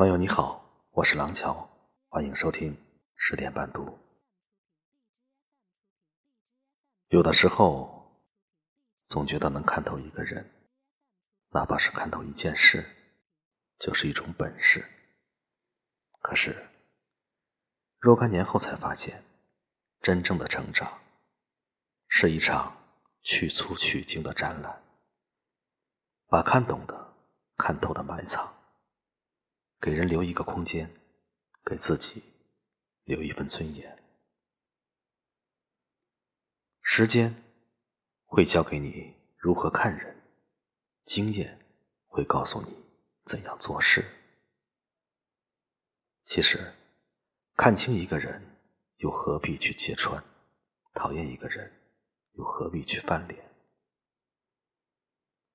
朋友你好，我是廊桥，欢迎收听十点半读。有的时候，总觉得能看透一个人，哪怕是看透一件事，就是一种本事。可是，若干年后才发现，真正的成长，是一场去粗取精的展览，把看懂的、看透的埋藏。给人留一个空间，给自己留一份尊严。时间会教给你如何看人，经验会告诉你怎样做事。其实，看清一个人，又何必去揭穿；讨厌一个人，又何必去翻脸？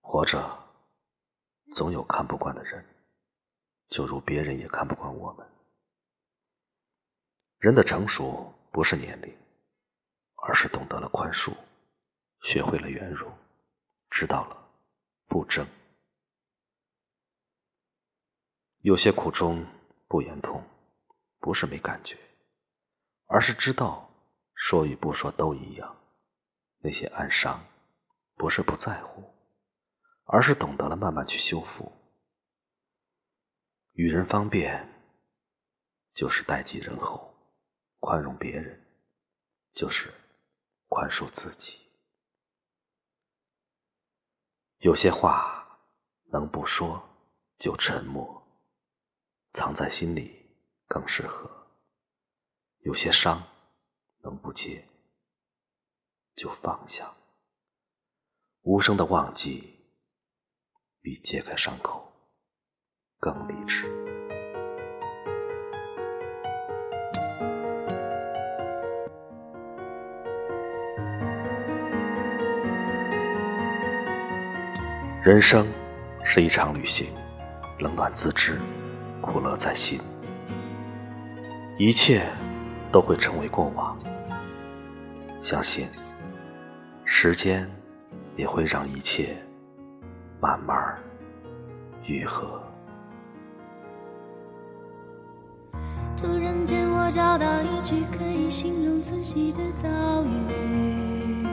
活着，总有看不惯的人。就如别人也看不惯我们。人的成熟不是年龄，而是懂得了宽恕，学会了圆融，知道了不争。有些苦衷不言痛，不是没感觉，而是知道说与不说都一样。那些暗伤，不是不在乎，而是懂得了慢慢去修复。与人方便，就是待己仁厚；宽容别人，就是宽恕自己。有些话能不说就沉默，藏在心里更适合；有些伤能不接就放下，无声的忘记比揭开伤口。更理智。人生是一场旅行，冷暖自知，苦乐在心。一切都会成为过往，相信时间也会让一切慢慢愈合。我找到一句可以形容自己的遭遇，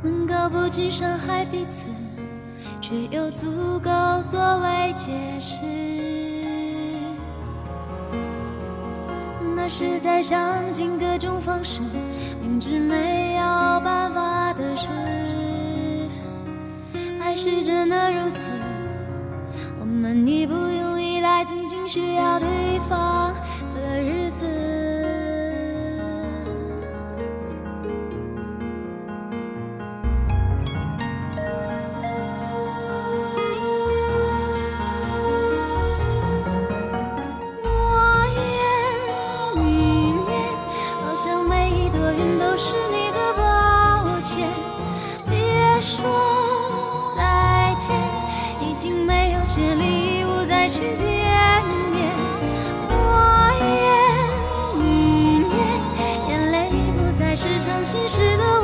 能够不去伤害彼此，却又足够作为解释。那是在想尽各种方式，明知没有办法的事，还是真的如此。我们已不用依赖。需要对方的日子。诺言，雨念，好像每一朵云都是你的抱歉。别说再见，已经没有权利，不再去见。是伤心时的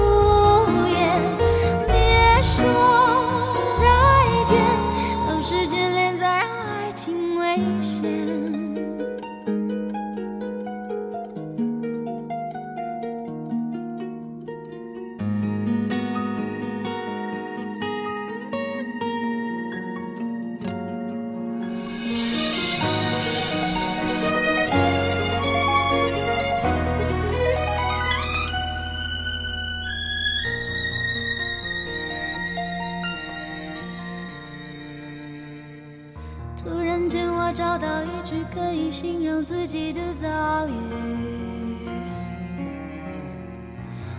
我找到一句可以形容自己的遭遇，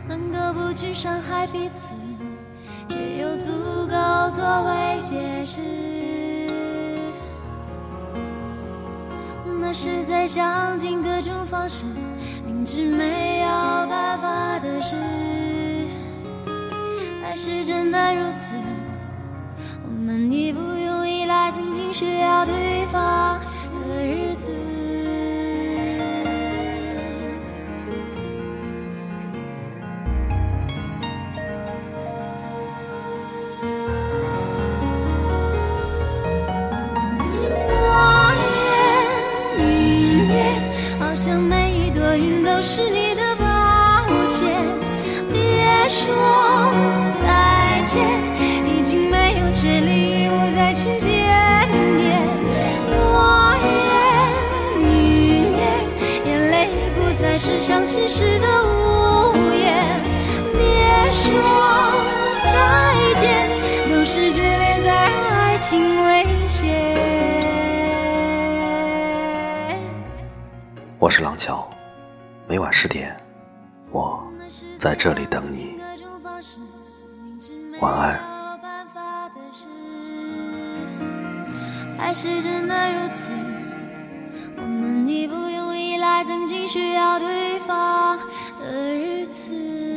能够不去伤害彼此，却又足够作为解释。那是在想尽各种方式，明知没有办法的事，还是真的如此。我们已不曾经，需要对方。伤心时的无言。别说再见，都是眷恋在爱情危险。我是廊桥，每晚十点，我在这里等你。晚安。还是真的如此，我在，曾经需要对方的日子。